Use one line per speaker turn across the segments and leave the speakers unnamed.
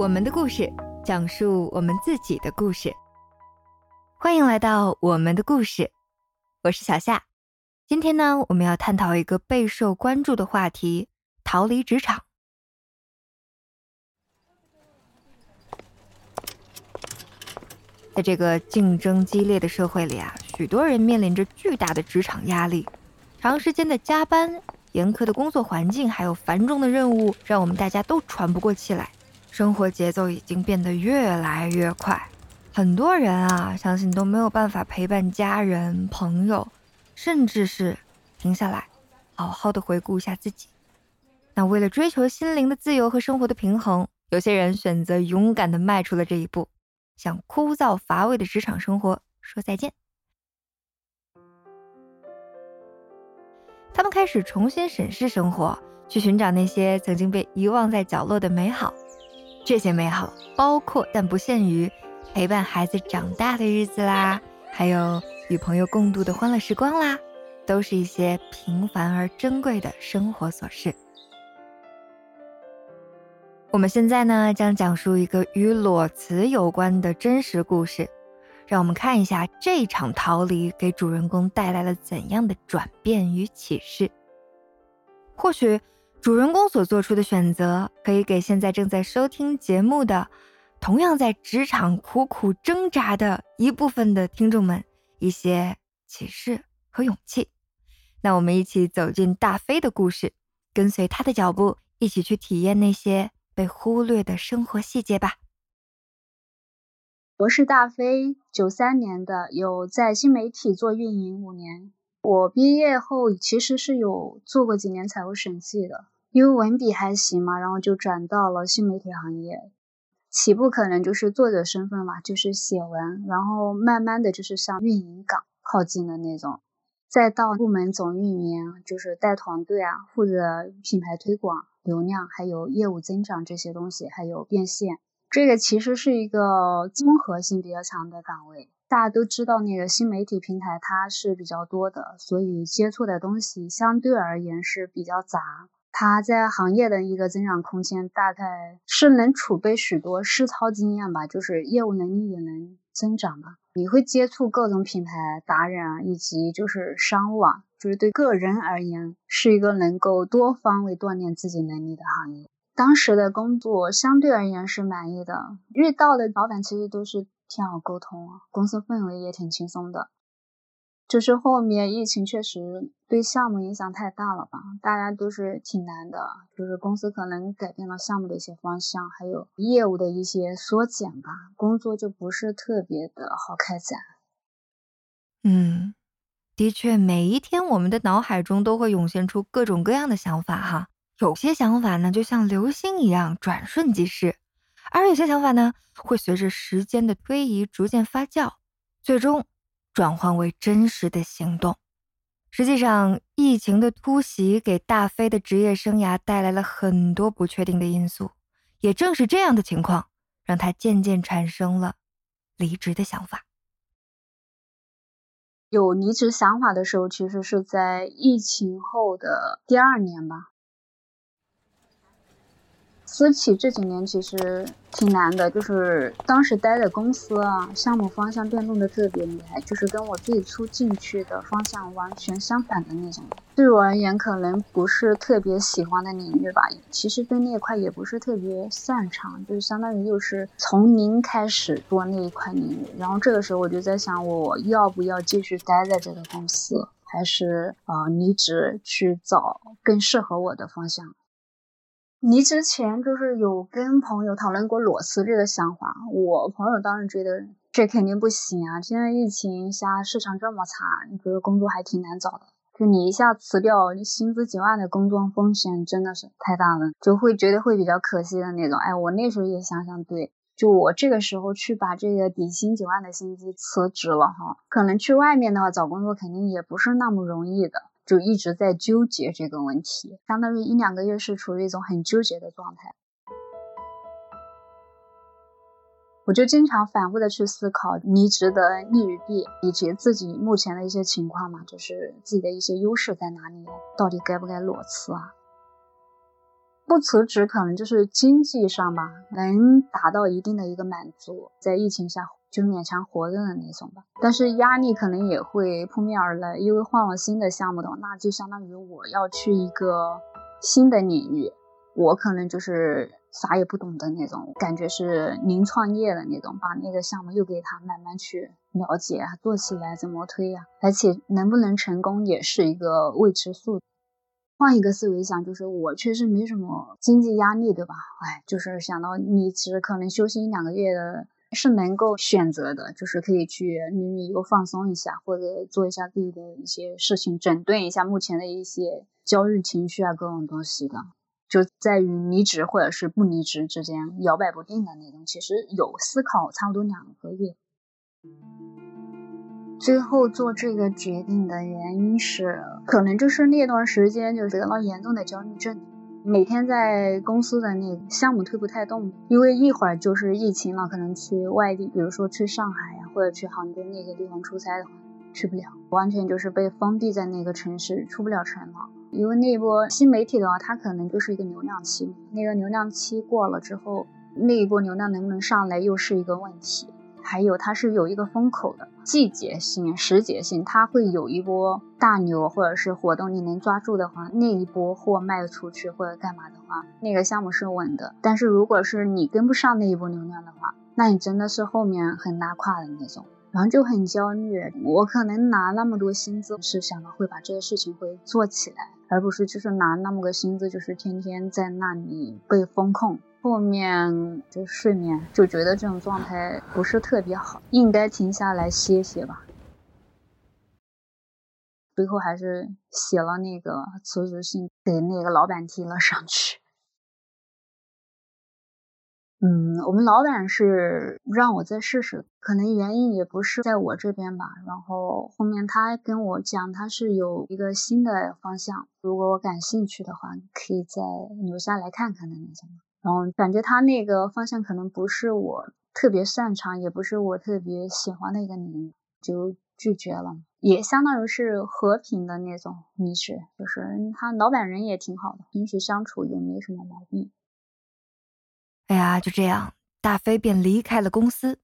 我们的故事，讲述我们自己的故事。欢迎来到我们的故事，我是小夏。今天呢，我们要探讨一个备受关注的话题——逃离职场。在这个竞争激烈的社会里啊，许多人面临着巨大的职场压力，长时间的加班、严苛的工作环境，还有繁重的任务，让我们大家都喘不过气来。生活节奏已经变得越来越快，很多人啊，相信都没有办法陪伴家人、朋友，甚至是停下来，好好的回顾一下自己。那为了追求心灵的自由和生活的平衡，有些人选择勇敢的迈出了这一步。向枯燥乏味的职场生活说再见。他们开始重新审视生活，去寻找那些曾经被遗忘在角落的美好。这些美好包括但不限于陪伴孩子长大的日子啦，还有与朋友共度的欢乐时光啦，都是一些平凡而珍贵的生活琐事。我们现在呢，将讲述一个与裸辞有关的真实故事，让我们看一下这场逃离给主人公带来了怎样的转变与启示。或许，主人公所做出的选择，可以给现在正在收听节目的、同样在职场苦苦挣扎的一部分的听众们一些启示和勇气。那我们一起走进大飞的故事，跟随他的脚步，一起去体验那些。被忽略的生活细节吧。
我是大飞，九三年的，有在新媒体做运营五年。我毕业后其实是有做过几年财务审计的，因为文笔还行嘛，然后就转到了新媒体行业。起步可能就是作者身份嘛，就是写文，然后慢慢的就是向运营岗靠近的那种，再到部门总运营，就是带团队啊，负责品牌推广。流量还有业务增长这些东西，还有变现，这个其实是一个综合性比较强的岗位。大家都知道，那个新媒体平台它是比较多的，所以接触的东西相对而言是比较杂。它在行业的一个增长空间，大概是能储备许多实操经验吧，就是业务能力也能增长吧。你会接触各种品牌达人啊，以及就是商务啊。就是对个人而言，是一个能够多方位锻炼自己能力的行业。当时的工作相对而言是满意的，遇到的老板其实都是挺好沟通啊，公司氛围也挺轻松的。就是后面疫情确实对项目影响太大了吧，大家都是挺难的。就是公司可能改变了项目的一些方向，还有业务的一些缩减吧，工作就不是特别的好开展。
嗯。的确，每一天我们的脑海中都会涌现出各种各样的想法哈。有些想法呢，就像流星一样转瞬即逝；而有些想法呢，会随着时间的推移逐渐发酵，最终转换为真实的行动。实际上，疫情的突袭给大飞的职业生涯带来了很多不确定的因素。也正是这样的情况，让他渐渐产生了离职的想法。
有离职想法的时候，其实是在疫情后的第二年吧。私企这几年其实挺难的，就是当时待的公司啊，项目方向变动的特别厉害，就是跟我最初进去的方向完全相反的那种。对我而言，可能不是特别喜欢的领域吧。其实对那块也不是特别擅长，就是相当于又是从零开始做那一块领域。然后这个时候我就在想，我要不要继续待在这个公司，还是啊离职去找更适合我的方向？离职前就是有跟朋友讨论过裸辞这个想法，我朋友当时觉得这肯定不行啊！现在疫情下市场这么差，你觉得工作还挺难找的。就你一下辞掉你薪资几万的工作，风险真的是太大了，就会觉得会比较可惜的那种。哎，我那时候也想想，对，就我这个时候去把这个底薪几万的薪资辞职了哈，可能去外面的话找工作肯定也不是那么容易的。就一直在纠结这个问题，相当于一两个月是处于一种很纠结的状态。我就经常反复的去思考离职的利与弊，以及自己目前的一些情况嘛，就是自己的一些优势在哪里，到底该不该裸辞啊？不辞职可能就是经济上吧，能达到一定的一个满足，在疫情下就勉强活着的那种吧。但是压力可能也会扑面而来，因为换了新的项目的话，那就相当于我要去一个新的领域，我可能就是啥也不懂的那种，感觉是零创业的那种，把那个项目又给他慢慢去了解，做起来怎么推呀，而且能不能成功也是一个未知数。换一个思维想，就是我确实没什么经济压力，对吧？哎，就是想到你其实可能休息一两个月的，是能够选择的，就是可以去旅旅游放松一下，或者做一下自己的一些事情，整顿一下目前的一些焦虑情绪啊，各种东西的，就在于离职或者是不离职之间摇摆不定的那种。其实有思考差不多两个月。最后做这个决定的原因是，可能就是那段时间就得了严重的焦虑症，每天在公司的那个项目推不太动，因为一会儿就是疫情了，可能去外地，比如说去上海呀，或者去杭州那些地方出差的话，去不了，完全就是被封闭在那个城市，出不了城了。因为那波新媒体的话，它可能就是一个流量期，那个流量期过了之后，那一波流量能不能上来又是一个问题。还有它是有一个风口的季节性、时节性，它会有一波大牛或者是活动，你能抓住的话，那一波货卖出去或者干嘛的话，那个项目是稳的。但是如果是你跟不上那一波流量的话，那你真的是后面很拉胯的那种，然后就很焦虑。我可能拿那么多薪资，是想着会把这个事情会做起来，而不是就是拿那么个薪资，就是天天在那里被风控。后面就睡眠，就觉得这种状态不是特别好，应该停下来歇歇吧。最后还是写了那个辞职信，给那个老板提了上去。嗯，我们老板是让我再试试，可能原因也不是在我这边吧。然后后面他跟我讲，他是有一个新的方向，如果我感兴趣的话，可以再留下来看看的那种。然后感觉他那个方向可能不是我特别擅长，也不是我特别喜欢的一个领域，就拒绝了。也相当于是和平的那种离职，就是他老板人也挺好的，平时相处也没什么毛病。
哎呀，就这样，大飞便离开了公司。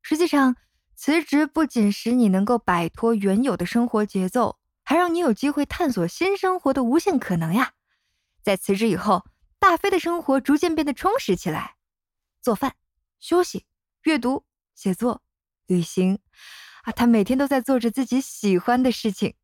实际上，辞职不仅使你能够摆脱原有的生活节奏，还让你有机会探索新生活的无限可能呀。在辞职以后。大飞的生活逐渐变得充实起来，做饭、休息、阅读、写作、旅行，啊，他每天都在做着自己喜欢的事情。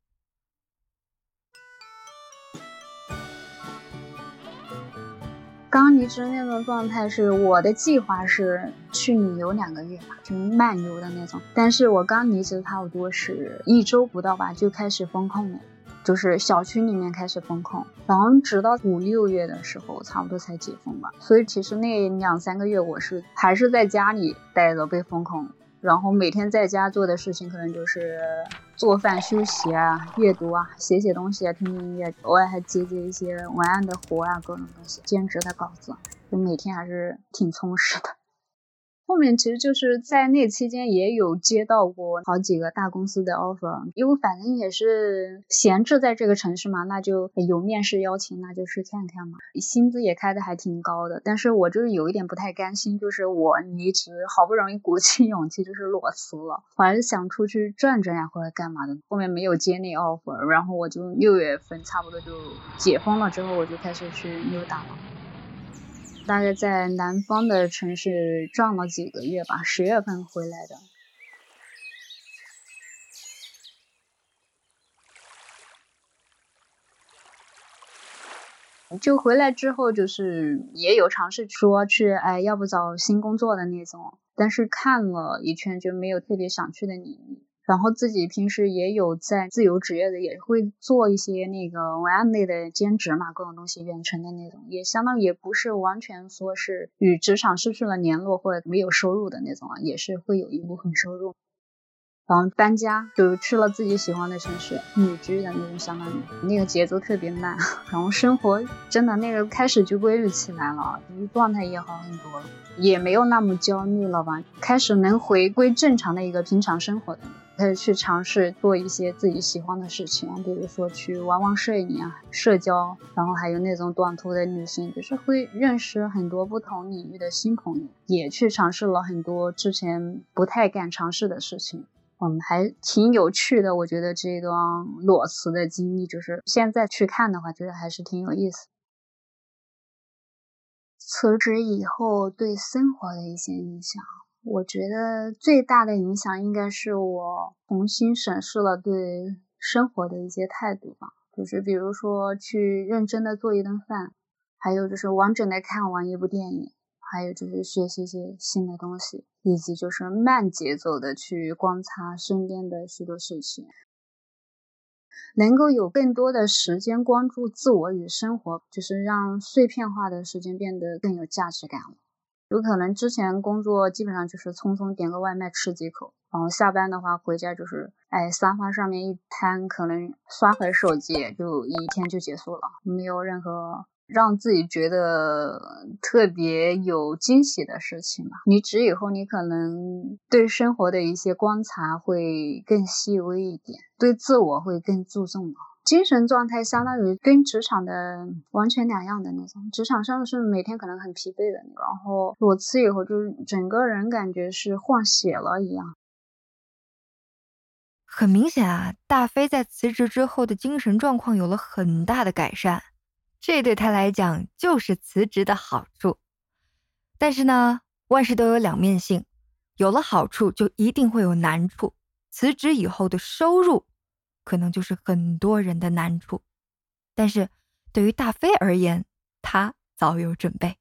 刚离职那种状态是我的计划是去旅游两个月吧，就漫游的那种。但是我刚离职差不多是一周不到吧，就开始封控了。就是小区里面开始封控，然后直到五六月的时候，差不多才解封吧。所以其实那两三个月我是还是在家里待着被封控，然后每天在家做的事情可能就是做饭、休息啊、阅读啊、写写东西啊、听听音乐，偶尔还接接一些文案的活啊，各种东西，兼职的稿子，就每天还是挺充实的。后面其实就是在那期间也有接到过好几个大公司的 offer，因为反正也是闲置在这个城市嘛，那就有面试邀请，那就去看看嘛。薪资也开的还挺高的，但是我就是有一点不太甘心，就是我离职好不容易鼓起勇气就是裸辞了，我还是想出去转转呀或者干嘛的。后面没有接那 offer，然后我就六月份差不多就解封了之后，我就开始去溜达了。大概在南方的城市转了几个月吧，十月份回来的。就回来之后，就是也有尝试说去，哎，要不找新工作的那种，但是看了一圈就没有特别想去的领域。然后自己平时也有在自由职业的，也会做一些那个文案类的兼职嘛，各种东西远程的那种，也相当也不是完全说是与职场失去了联络或者没有收入的那种啊，也是会有一部分收入。然后搬家就去了自己喜欢的城市，旅居的那种，相当于那个节奏特别慢，然后生活真的那个开始就规律起来了，状态也好很多，也没有那么焦虑了吧，开始能回归正常的一个平常生活的。可以去尝试做一些自己喜欢的事情，比如说去玩玩摄影啊、社交，然后还有那种短途的旅行，就是会认识很多不同领域的新朋友，也去尝试了很多之前不太敢尝试的事情。嗯，还挺有趣的。我觉得这段裸辞的经历，就是现在去看的话，觉得还是挺有意思。辞职以后对生活的一些影响，我觉得最大的影响应该是我重新审视了对生活的一些态度吧。就是比如说去认真的做一顿饭，还有就是完整的看完一部电影。还有就是学习一些新的东西，以及就是慢节奏的去观察身边的许多事情，能够有更多的时间关注自我与生活，就是让碎片化的时间变得更有价值感了。有可能之前工作基本上就是匆匆点个外卖吃几口，然后下班的话回家就是哎沙发上面一瘫，可能刷会手机就一天就结束了，没有任何。让自己觉得特别有惊喜的事情吧。离职以后，你可能对生活的一些观察会更细微一点，对自我会更注重了。精神状态相当于跟职场的完全两样的那种。职场上是每天可能很疲惫的，然后裸辞以后，就是整个人感觉是换血了一样。
很明显啊，大飞在辞职之后的精神状况有了很大的改善。这对他来讲就是辞职的好处，但是呢，万事都有两面性，有了好处就一定会有难处。辞职以后的收入，可能就是很多人的难处。但是对于大飞而言，他早有准备。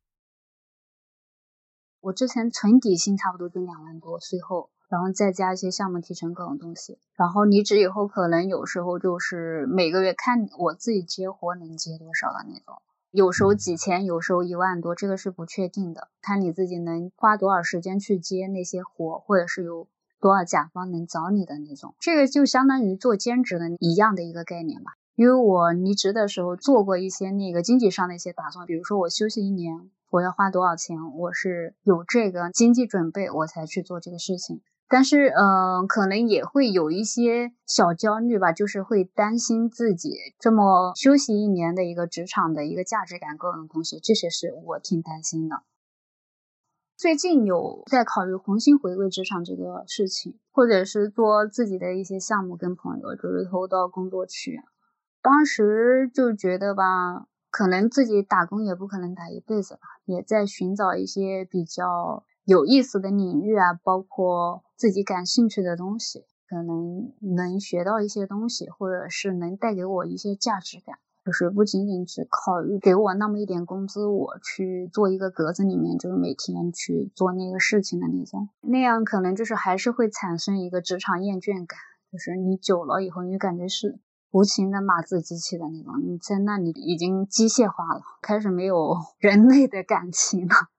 我之前存底薪差不多就两万多，税后。然后再加一些项目提成各种东西，然后离职以后可能有时候就是每个月看我自己接活能接多少的那种，有时候几千，有时候一万多，这个是不确定的，看你自己能花多少时间去接那些活，或者是有多少甲方能找你的那种，这个就相当于做兼职的一样的一个概念吧。因为我离职的时候做过一些那个经济上的一些打算，比如说我休息一年，我要花多少钱，我是有这个经济准备，我才去做这个事情。但是，嗯，可能也会有一些小焦虑吧，就是会担心自己这么休息一年的一个职场的一个价值感各种东西，这些是我挺担心的。最近有在考虑重新回归职场这个事情，或者是做自己的一些项目，跟朋友就是投到工作去。当时就觉得吧，可能自己打工也不可能打一辈子吧，也在寻找一些比较。有意思的领域啊，包括自己感兴趣的东西，可能能学到一些东西，或者是能带给我一些价值感，就是不仅仅只考虑给我那么一点工资，我去做一个格子里面，就是每天去做那个事情的那种，那样可能就是还是会产生一个职场厌倦感，就是你久了以后，你感觉是无情的码字机器的那种，你在那里已经机械化了，开始没有 人类的感情了。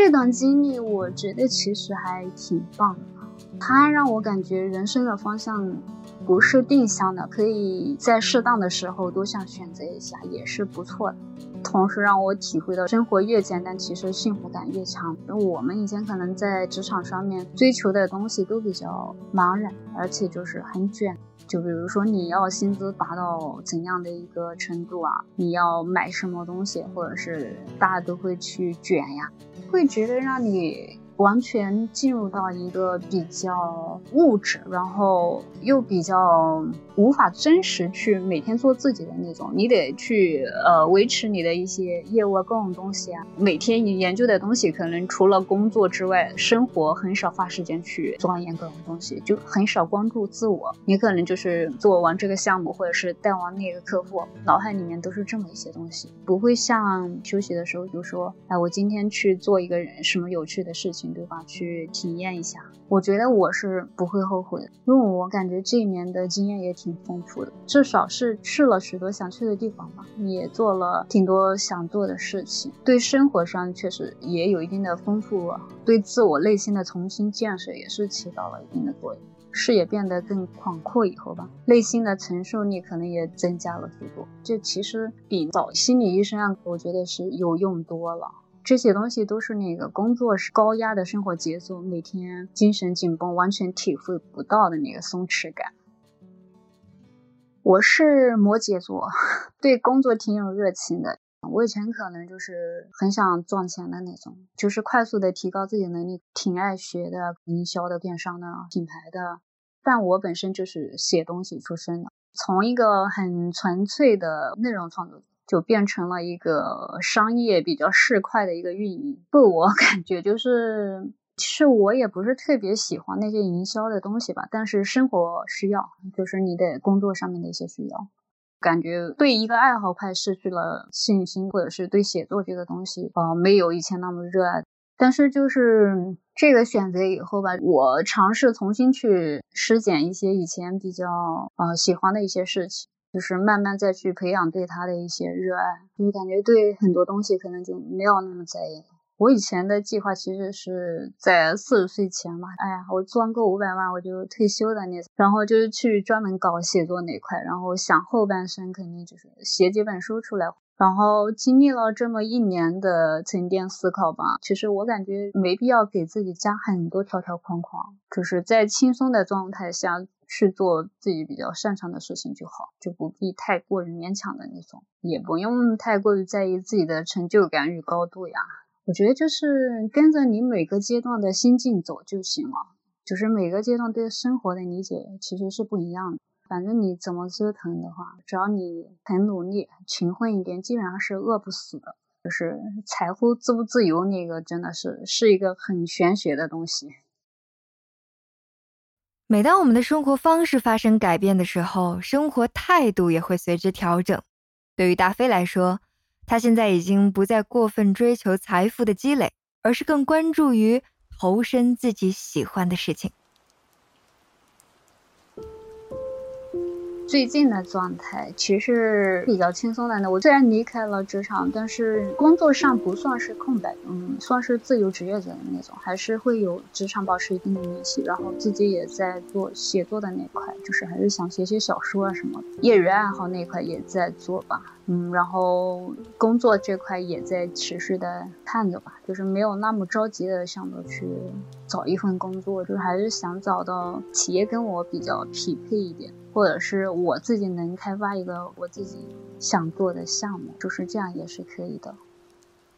这段经历，我觉得其实还挺棒的，它让我感觉人生的方向不是定向的，可以在适当的时候多想选择一下，也是不错的。同时让我体会到，生活越简单，其实幸福感越强。我们以前可能在职场上面追求的东西都比较茫然，而且就是很卷。就比如说你要薪资达到怎样的一个程度啊？你要买什么东西，或者是大家都会去卷呀，会觉得让你。完全进入到一个比较物质，然后又比较无法真实去每天做自己的那种。你得去呃维持你的一些业务啊各种东西啊，每天你研究的东西可能除了工作之外，生活很少花时间去钻研各种东西，就很少关注自我。你可能就是做完这个项目，或者是带完那个客户，脑海里面都是这么一些东西，不会像休息的时候就说，哎，我今天去做一个什么有趣的事情。对吧？去体验一下，我觉得我是不会后悔的，因为我感觉这一年的经验也挺丰富的，至少是去了许多想去的地方吧，也做了挺多想做的事情，对生活上确实也有一定的丰富，对自我内心的重新建设也是起到了一定的作用，视野变得更广阔以后吧，内心的承受力可能也增加了许多，这其实比找心理医生啊，我觉得是有用多了。这些东西都是那个工作是高压的生活节奏，每天精神紧绷，完全体会不到的那个松弛感。我是摩羯座，对工作挺有热情的。我以前可能就是很想赚钱的那种，就是快速的提高自己能力，挺爱学的，营销的、电商的、品牌的。但我本身就是写东西出身的，从一个很纯粹的内容创作者，就变成了一个商业比较市侩的一个运营。不，我 感觉就是，其实我也不是特别喜欢那些营销的东西吧，但是生活需要，就是你的工作上面的一些需要。感觉对一个爱好快失去了信心，或者是对写作这个东西啊没有以前那么热爱。但是就是这个选择以后吧，我尝试重新去施减一些以前比较啊喜欢的一些事情，就是慢慢再去培养对他的一些热爱。就感觉对很多东西可能就没有那么在意。我以前的计划其实是在四十岁前吧，哎呀，我赚够五百万我就退休的那，然后就是去专门搞写作那块，然后想后半生肯定就是写几本书出来。然后经历了这么一年的沉淀思考吧，其实我感觉没必要给自己加很多条条框框，就是在轻松的状态下去做自己比较擅长的事情就好，就不必太过于勉强的那种，也不用太过于在意自己的成就感与高度呀。我觉得就是跟着你每个阶段的心境走就行了，就是每个阶段对生活的理解其实是不一样的。反正你怎么折腾的话，只要你很努力、勤奋一点，基本上是饿不死的。就是财富自不自由，那个真的是是一个很玄学的东西。
每当我们的生活方式发生改变的时候，生活态度也会随之调整。对于大飞来说，他现在已经不再过分追求财富的积累，而是更关注于投身自己喜欢的事情。
最近的状态其实比较轻松的呢。我虽然离开了职场，但是工作上不算是空白，嗯，算是自由职业者的那种，还是会有职场保持一定的联系。然后自己也在做写作的那块，就是还是想写写小说啊什么，业余爱好那块也在做吧。嗯，然后工作这块也在持续的看着吧，就是没有那么着急的想着去找一份工作，就是还是想找到企业跟我比较匹配一点，或者是我自己能开发一个我自己想做的项目，就是这样也是可以的。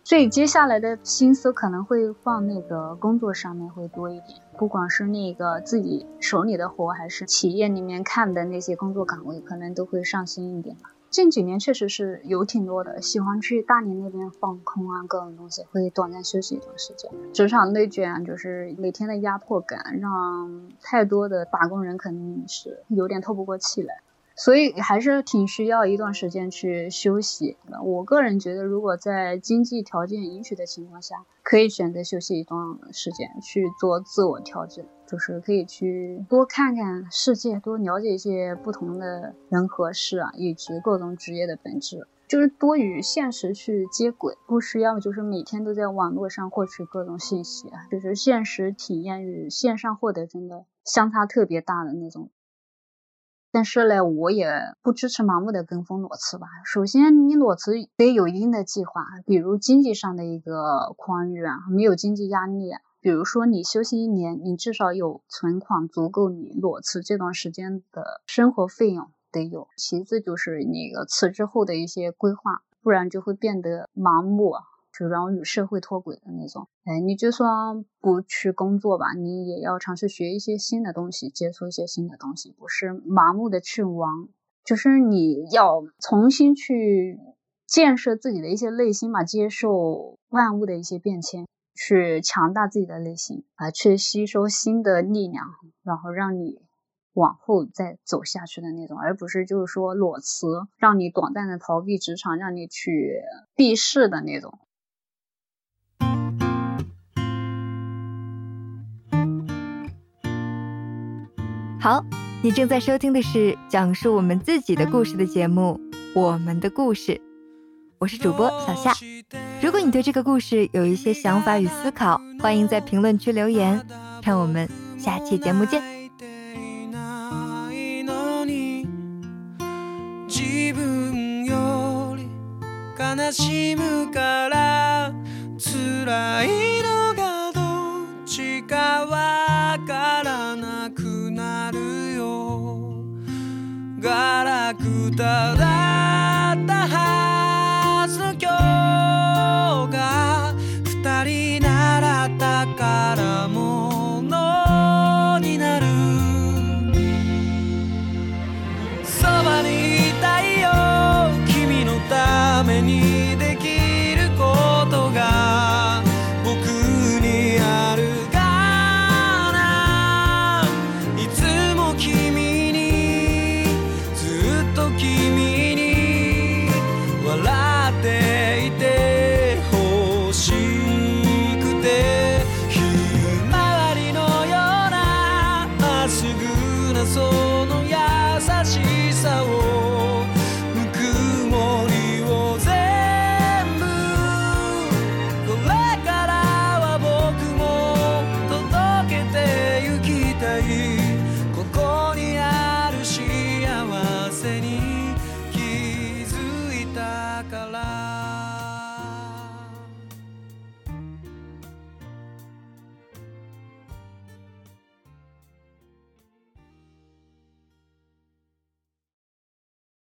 所以接下来的心思可能会放那个工作上面会多一点，不管是那个自己手里的活，还是企业里面看的那些工作岗位，可能都会上心一点吧。近几年确实是有挺多的喜欢去大连那边放空啊，各种东西会短暂休息一段时间。职场内卷就是每天的压迫感，让太多的打工人肯定是有点透不过气来。所以还是挺需要一段时间去休息。我个人觉得，如果在经济条件允许的情况下，可以选择休息一段时间去做自我调整，就是可以去多看看世界，多了解一些不同的人和事啊，以及各种职业的本质，就是多与现实去接轨，不需要就是每天都在网络上获取各种信息啊，就是现实体验与线上获得真的相差特别大的那种。但是呢，我也不支持盲目的跟风裸辞吧。首先，你裸辞得有一定的计划，比如经济上的一个宽裕啊，没有经济压力。啊比如说，你休息一年，你至少有存款足够你裸辞这段时间的生活费用得有。其次就是那个辞职后的一些规划，不然就会变得盲目。就然后与社会脱轨的那种，哎，你就算不去工作吧，你也要尝试学一些新的东西，接触一些新的东西，不是盲目的去玩，就是你要重新去建设自己的一些内心嘛，接受万物的一些变迁，去强大自己的内心啊，去吸收新的力量，然后让你往后再走下去的那种，而不是就是说裸辞，让你短暂的逃避职场，让你去避世的那种。
好，你正在收听的是讲述我们自己的故事的节目《我们的故事》，我是主播小夏。如果你对这个故事有一些想法与思考，欢迎在评论区留言。看我们下期节目见。
らいのがどっちかわからなくなるよガラクタだ